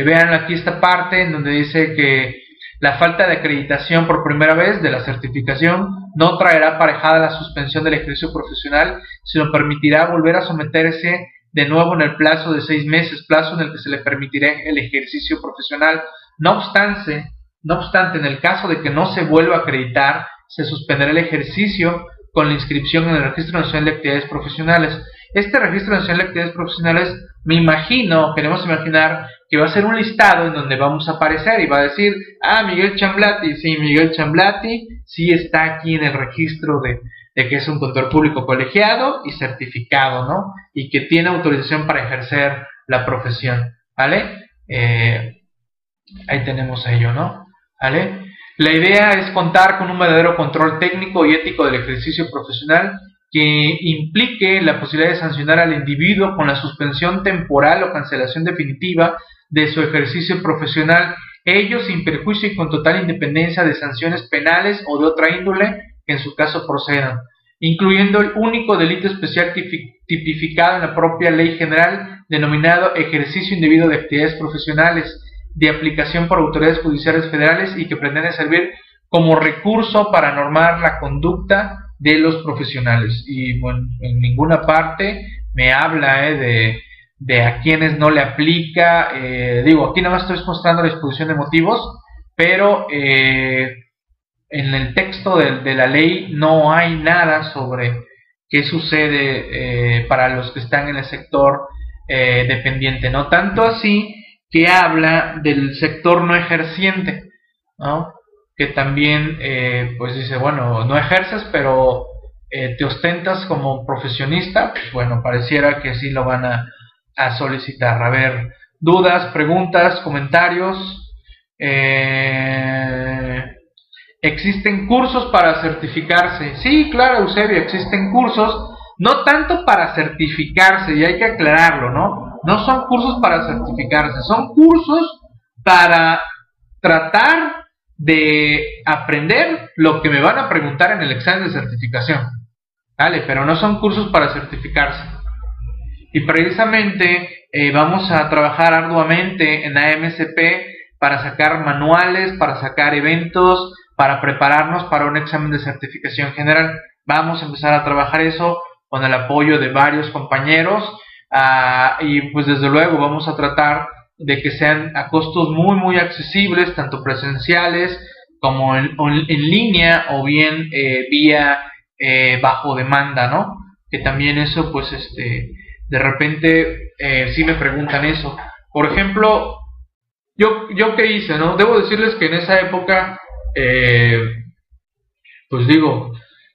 vean aquí esta parte en donde dice que la falta de acreditación por primera vez de la certificación no traerá aparejada la suspensión del ejercicio profesional, sino permitirá volver a someterse de nuevo en el plazo de seis meses, plazo en el que se le permitirá el ejercicio profesional. No obstante, no obstante, en el caso de que no se vuelva a acreditar, se suspenderá el ejercicio con la inscripción en el Registro Nacional de Actividades Profesionales. Este Registro Nacional de Actividades Profesionales, me imagino, queremos imaginar que va a ser un listado en donde vamos a aparecer y va a decir, ah, Miguel Chamblati, sí, Miguel Chamblati, sí está aquí en el registro de, que es un contador público colegiado y certificado, ¿no? Y que tiene autorización para ejercer la profesión, ¿vale? Eh, ahí tenemos ello, ¿no? ¿Vale? La idea es contar con un verdadero control técnico y ético del ejercicio profesional que implique la posibilidad de sancionar al individuo con la suspensión temporal o cancelación definitiva de su ejercicio profesional, ello sin perjuicio y con total independencia de sanciones penales o de otra índole que en su caso procedan, incluyendo el único delito especial tipificado en la propia ley general denominado ejercicio indebido de actividades profesionales de aplicación por autoridades judiciales federales y que pretende servir como recurso para normar la conducta de los profesionales. Y bueno, en ninguna parte me habla eh, de de a quienes no le aplica. Eh, digo, aquí nada más estoy mostrando la exposición de motivos, pero eh, en el texto de, la ley no hay nada sobre qué sucede eh, para los que están en el sector dependiente, no tanto así que habla del sector no ejerciente, que también pues dice, bueno, no ejerces, pero te ostentas como profesionista, pues bueno, pareciera que sí lo van a, a solicitar. A ver, dudas, preguntas, comentarios. Eh, ¿Existen cursos para certificarse? Sí, claro, Eusebio, existen cursos, no tanto para certificarse, y hay que aclararlo, ¿no? No son cursos para certificarse, son cursos para tratar de aprender lo que me van a preguntar en el examen de certificación. ¿Vale? Pero no son cursos para certificarse. Y precisamente eh, vamos a trabajar arduamente en AMSP para sacar manuales, para sacar eventos, para prepararnos para un examen de certificación general. Vamos a empezar a trabajar eso con el apoyo de varios compañeros ah, y pues desde luego vamos a tratar de que sean a costos muy muy accesibles, tanto presenciales como en, línea o bien eh, vía eh, bajo demanda, ¿no? Que también eso pues este de repente eh, sí me preguntan eso. Por ejemplo, yo, yo qué hice, ¿no? Debo decirles que en esa época, eh, pues digo,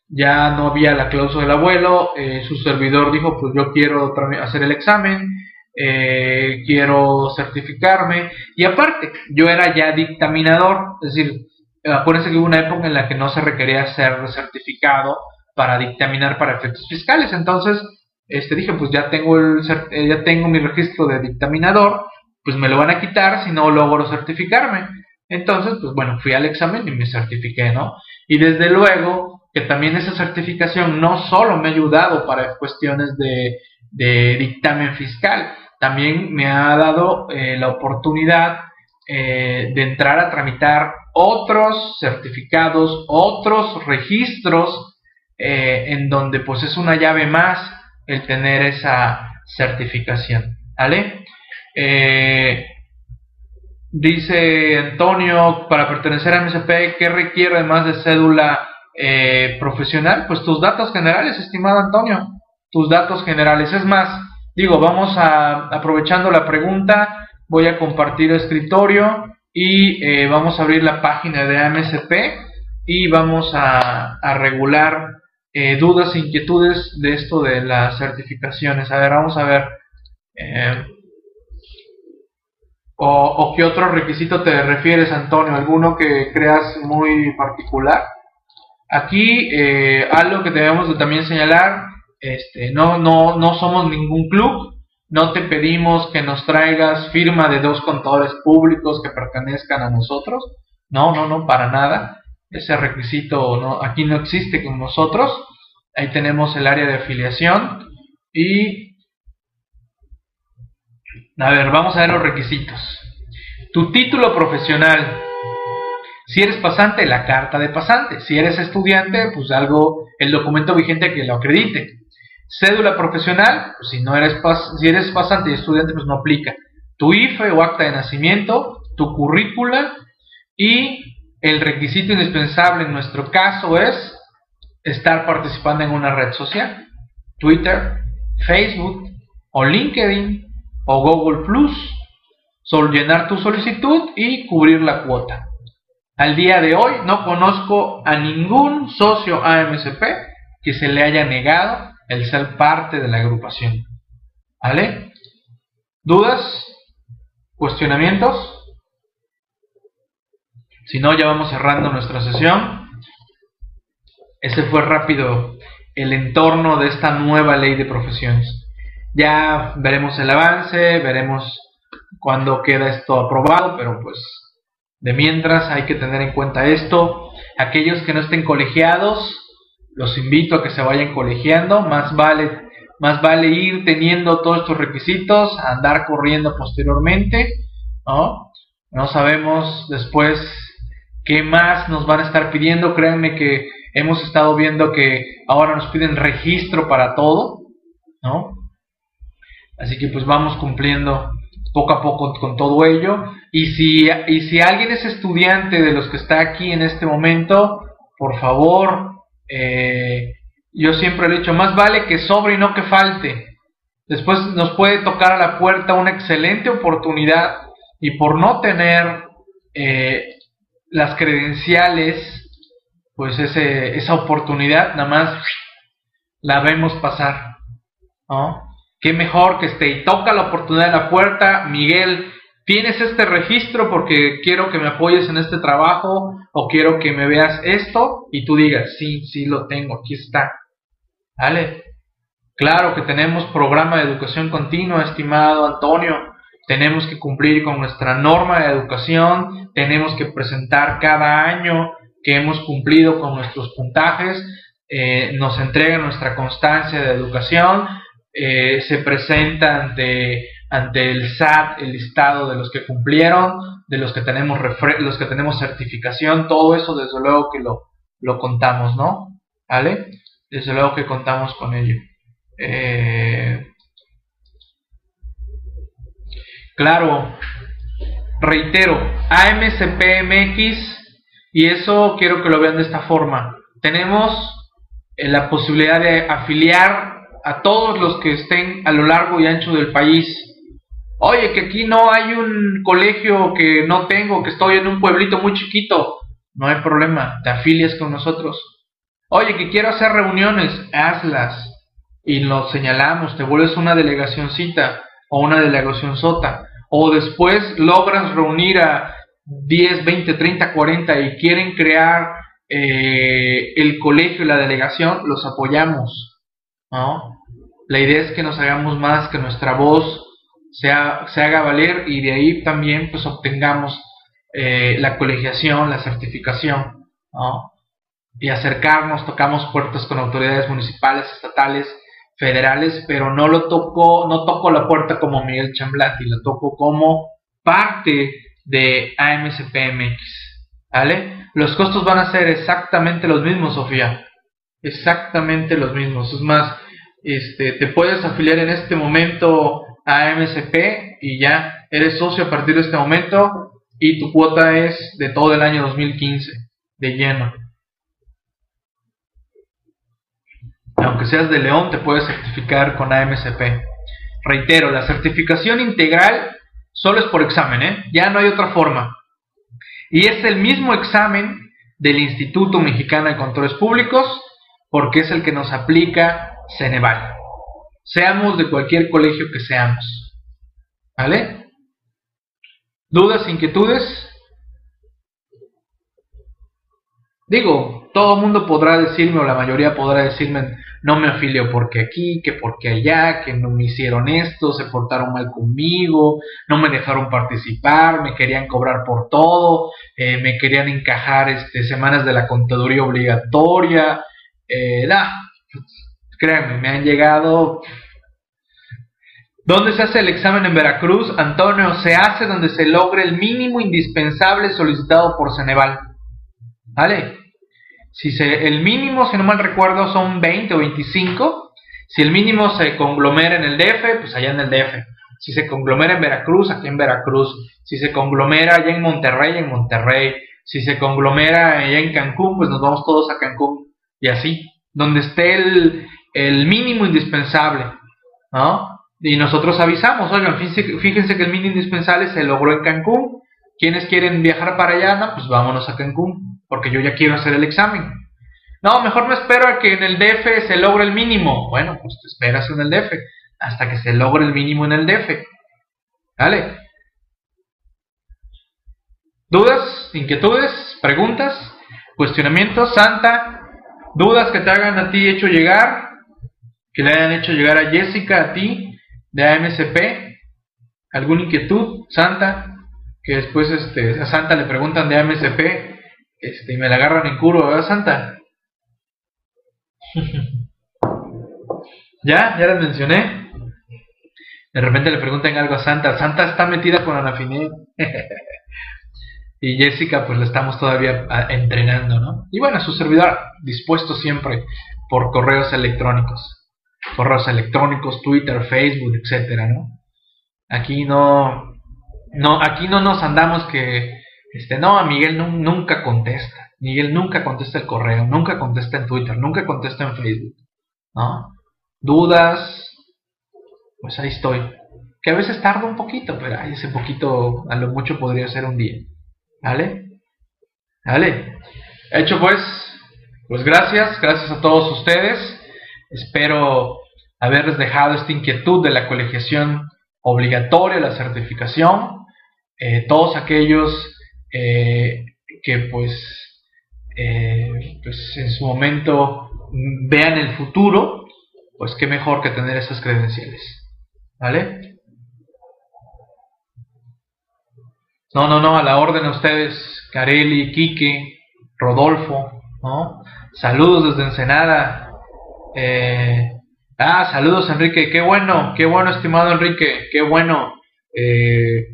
ya no había la cláusula del abuelo, eh, su servidor dijo, pues yo quiero hacer el examen, eh, quiero certificarme, y aparte, yo era ya dictaminador, es decir, acuérdense que hubo una época en la que no se requería ser certificado para dictaminar para efectos fiscales, entonces este, dije, pues ya tengo, el, eh, ya tengo mi registro de dictaminador, pues me lo van a quitar si no logro certificarme. Entonces, pues bueno, fui al examen y me certifiqué, ¿no? Y desde luego que también esa certificación no solo me ha ayudado para cuestiones de, dictamen fiscal, también me ha dado eh, la oportunidad eh, de entrar a tramitar otros certificados, otros registros, en donde pues es una llave más el tener esa certificación. ¿Vale? Eh, dice Antonio, para pertenecer a MSP, ¿qué requiere además de cédula eh, profesional? Pues tus datos generales, estimado Antonio, tus datos generales. Es más, digo, vamos a, aprovechando la pregunta, voy a compartir escritorio y eh, vamos a abrir la página de AMSP y vamos a, regular eh, dudas e inquietudes de esto de las certificaciones. A ver, vamos a ver. Eh, o, qué otro requisito te refieres, Antonio? ¿Alguno que creas muy particular? Aquí, eh, algo que debemos de también señalar, este, no, no, no somos ningún club, no te pedimos que nos traigas firma de dos contadores públicos que pertenezcan a nosotros, no, no, no, para nada, ese requisito no, aquí no existe con nosotros, ahí tenemos el área de afiliación y a ver, vamos a ver los requisitos. Tu título profesional. Si eres pasante, la carta de pasante. Si eres estudiante, pues algo, el documento vigente que lo acredite. Cédula profesional, pues si no eres si eres pasante y estudiante, pues no aplica. Tu IFE o acta de nacimiento, tu currícula y el requisito indispensable en nuestro caso es estar participando en una red social, Twitter, Facebook o LinkedIn o Google Plus, solo tu solicitud y cubrir la cuota. Al día de hoy no conozco a ningún socio AMSP que se le haya negado el ser parte de la agrupación. ¿Vale? ¿Dudas? ¿Cuestionamientos? Si no, ya vamos cerrando nuestra sesión. Ese fue rápido el entorno de esta nueva ley de profesiones. Ya veremos el avance, veremos cuándo queda esto aprobado, pero pues de mientras hay que tener en cuenta esto. Aquellos que no estén colegiados, los invito a que se vayan colegiando, más vale, más vale ir teniendo todos estos requisitos, andar corriendo posteriormente, ¿no? No sabemos después qué más nos van a estar pidiendo, créanme que hemos estado viendo que ahora nos piden registro para todo, ¿no? Así que pues vamos cumpliendo poco a poco con todo ello. Y si, y si alguien es estudiante de los que está aquí en este momento, por favor, eh, yo siempre he dicho, más vale que sobre y no que falte. Después nos puede tocar a la puerta una excelente oportunidad y por no tener eh, las credenciales, pues ese, esa oportunidad nada más la vemos pasar. ¿no? Qué mejor que esté y toca la oportunidad en la puerta, Miguel, tienes este registro porque quiero que me apoyes en este trabajo o quiero que me veas esto y tú digas, sí, sí lo tengo, aquí está. ¿Vale? Claro que tenemos programa de educación continua, estimado Antonio. Tenemos que cumplir con nuestra norma de educación, tenemos que presentar cada año que hemos cumplido con nuestros puntajes, eh, nos entrega nuestra constancia de educación, eh, se presenta ante, ante el SAT el listado de los que cumplieron, de los que tenemos los que tenemos certificación, todo eso desde luego que lo, lo contamos, ¿no? ¿Vale? Desde luego que contamos con ello. Eh, claro, reitero, AMCPMX, y eso quiero que lo vean de esta forma. Tenemos eh, la posibilidad de afiliar a todos los que estén a lo largo y ancho del país. Oye, que aquí no hay un colegio que no tengo, que estoy en un pueblito muy chiquito. No hay problema, te afilias con nosotros. Oye, que quiero hacer reuniones, hazlas. Y lo señalamos, te vuelves una delegacióncita o una delegación sota. O después logras reunir a 10, 20, 30, 40 y quieren crear eh, el colegio y la delegación, los apoyamos. ¿no? La idea es que nos hagamos más, que nuestra voz sea, se haga valer y de ahí también pues obtengamos eh, la colegiación, la certificación, Y acercarnos, tocamos puertas con autoridades municipales, estatales, federales, pero no lo tocó, no toco la puerta como Miguel Chamblati, lo toco como parte de AMCPMX, ¿vale? Los costos van a ser exactamente los mismos, Sofía, exactamente los mismos, es más, este, te puedes afiliar en este momento a MSP y ya eres socio a partir de este momento y tu cuota es de todo el año 2015, de lleno. Aunque seas de León, te puedes certificar con AMSP. Reitero, la certificación integral solo es por examen, ¿eh? ya no hay otra forma. Y es el mismo examen del Instituto Mexicano de Controles Públicos porque es el que nos aplica Ceneval. Seamos de cualquier colegio que seamos. ¿Vale? ¿Dudas, inquietudes? Digo, todo el mundo podrá decirme, o la mayoría podrá decirme, no me afilio porque aquí, que porque allá, que no me hicieron esto, se portaron mal conmigo, no me dejaron participar, me querían cobrar por todo, eh, me querían encajar este, semanas de la contaduría obligatoria. Eh, créanme, me han llegado ¿Dónde se hace el examen en Veracruz? Antonio, se hace donde se logre el mínimo indispensable solicitado por Ceneval. ¿Vale? Si se, el mínimo, si no mal recuerdo, son 20 o 25. Si el mínimo se conglomera en el DF, pues allá en el DF. Si se conglomera en Veracruz, aquí en Veracruz. Si se conglomera allá en Monterrey, en Monterrey. Si se conglomera allá en Cancún, pues nos vamos todos a Cancún. Y así. Donde esté el, el mínimo indispensable. ¿No? Y nosotros avisamos, oigan, fíjense, que el mínimo indispensable se logró en Cancún. ¿Quiénes quieren viajar para allá? No, pues vámonos a Cancún porque yo ya quiero hacer el examen. No, mejor me espero a que en el DF se logre el mínimo. Bueno, pues te esperas en el DF hasta que se logre el mínimo en el DF. ¿Vale? ¿Dudas? ¿Inquietudes? ¿Preguntas? ¿Cuestionamientos? ¿Santa? ¿Dudas que te hagan a ti hecho llegar? ¿Que le hayan hecho llegar a Jessica, a ti, de AMCP? ¿Alguna inquietud? ¿Santa? Que después este, a Santa le preguntan de AMCP este, y me la agarran en curva, ¿verdad, Santa? *laughs* ¿Ya? ¿Ya les mencioné? De repente le preguntan algo a Santa. Santa está metida con Anafiné. *laughs* y Jessica, pues la estamos todavía ah, entrenando, ¿no? Y bueno, su servidor dispuesto siempre por correos electrónicos. Correos electrónicos, Twitter, Facebook, etcétera, ¿no? Aquí no, no, aquí no nos andamos que este, no, a Miguel nunca contesta. Miguel nunca contesta el correo, nunca contesta en Twitter, nunca contesta en Facebook. ¿No? Dudas, pues ahí estoy. Que a veces tarda un poquito, pero ese poquito a lo mucho podría ser un día. ¿Vale? ¿Vale? Hecho pues, pues gracias, gracias a todos ustedes. Espero haberles dejado esta inquietud de la colegiación obligatoria, la certificación. Eh, todos aquellos eh, que pues, eh, pues en su momento vean el futuro, pues qué mejor que tener esas credenciales. ¿Vale? No, no, no, a la orden a ustedes, Carelli, Quique, Rodolfo, ¿no? Saludos desde Ensenada. Eh, ah, saludos Enrique, qué bueno, qué bueno, estimado Enrique, qué bueno. Eh,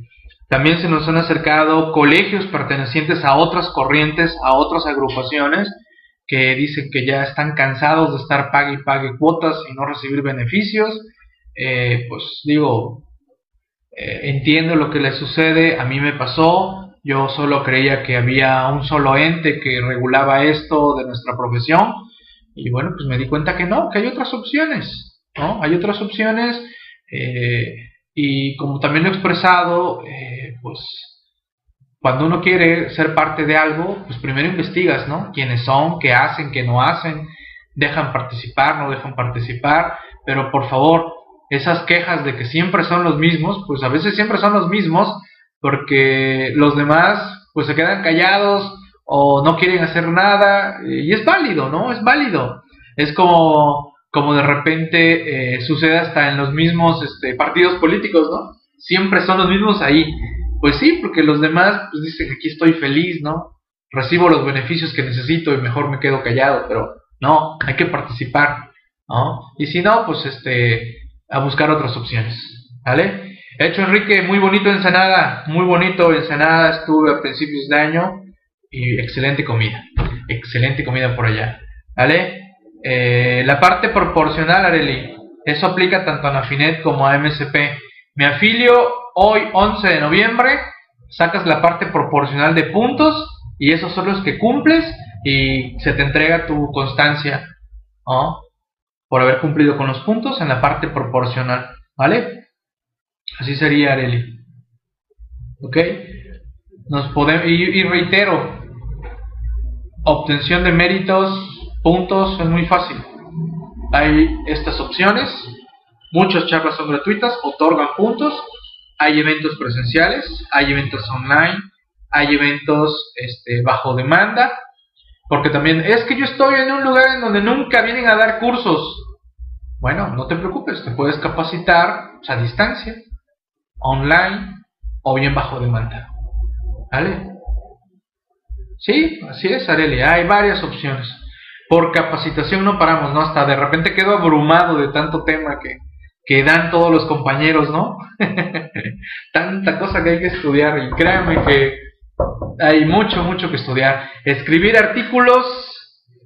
también se nos han acercado colegios pertenecientes a otras corrientes, a otras agrupaciones, que dicen que ya están cansados de estar pague y pague cuotas y no recibir beneficios. Eh, pues digo, eh, entiendo lo que les sucede, a mí me pasó, yo solo creía que había un solo ente que regulaba esto de nuestra profesión y bueno, pues me di cuenta que no, que hay otras opciones, ¿no? Hay otras opciones. Eh, y como también lo he expresado, eh, pues cuando uno quiere ser parte de algo, pues primero investigas, ¿no? Quiénes son, qué hacen, qué no hacen, dejan participar, no dejan participar, pero por favor, esas quejas de que siempre son los mismos, pues a veces siempre son los mismos, porque los demás pues se quedan callados o no quieren hacer nada, y es válido, ¿no? Es válido. Es como como de repente eh, sucede hasta en los mismos este, partidos políticos, ¿no? Siempre son los mismos ahí. Pues sí, porque los demás pues dicen aquí estoy feliz, ¿no? Recibo los beneficios que necesito y mejor me quedo callado, pero no, hay que participar, ¿no? Y si no, pues este, a buscar otras opciones, ¿vale? Hecho Enrique, muy bonito Ensenada, muy bonito Ensenada, estuve a principios de año y excelente comida, excelente comida por allá, ¿vale? Eh, la parte proporcional, Areli, eso aplica tanto a Nafinet como a MSP. Me afilio hoy, 11 de noviembre, sacas la parte proporcional de puntos y esos son los que cumples y se te entrega tu constancia por haber cumplido con los puntos en la parte proporcional. ¿Vale? Así sería, Areli. ¿Ok? Nos podemos, y reitero, obtención de méritos Puntos es muy fácil. Hay estas opciones. Muchas charlas son gratuitas, otorgan puntos. Hay eventos presenciales, hay eventos online, hay eventos este, bajo demanda. Porque también es que yo estoy en un lugar en donde nunca vienen a dar cursos. Bueno, no te preocupes, te puedes capacitar a distancia, online o bien bajo demanda. ¿Vale? Sí, así es, Arelia. Hay varias opciones. Por capacitación no paramos, ¿no? Hasta de repente quedo abrumado de tanto tema que, que dan todos los compañeros, ¿no? *laughs* Tanta cosa que hay que estudiar y créanme que hay mucho, mucho que estudiar. Escribir artículos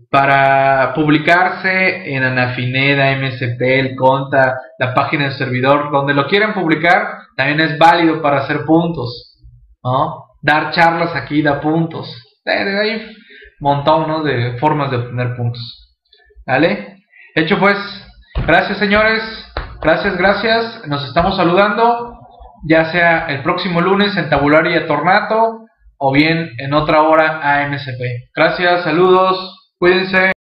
para publicarse en Anafineda, MSP, el Conta, la página del servidor, donde lo quieran publicar, también es válido para hacer puntos, ¿no? Dar charlas aquí da puntos. Hay montón de formas de obtener puntos. ¿Vale? Hecho pues, gracias señores, gracias, gracias. Nos estamos saludando, ya sea el próximo lunes en Tabularia Tornato o bien en otra hora a MSP. Gracias, saludos. Cuídense.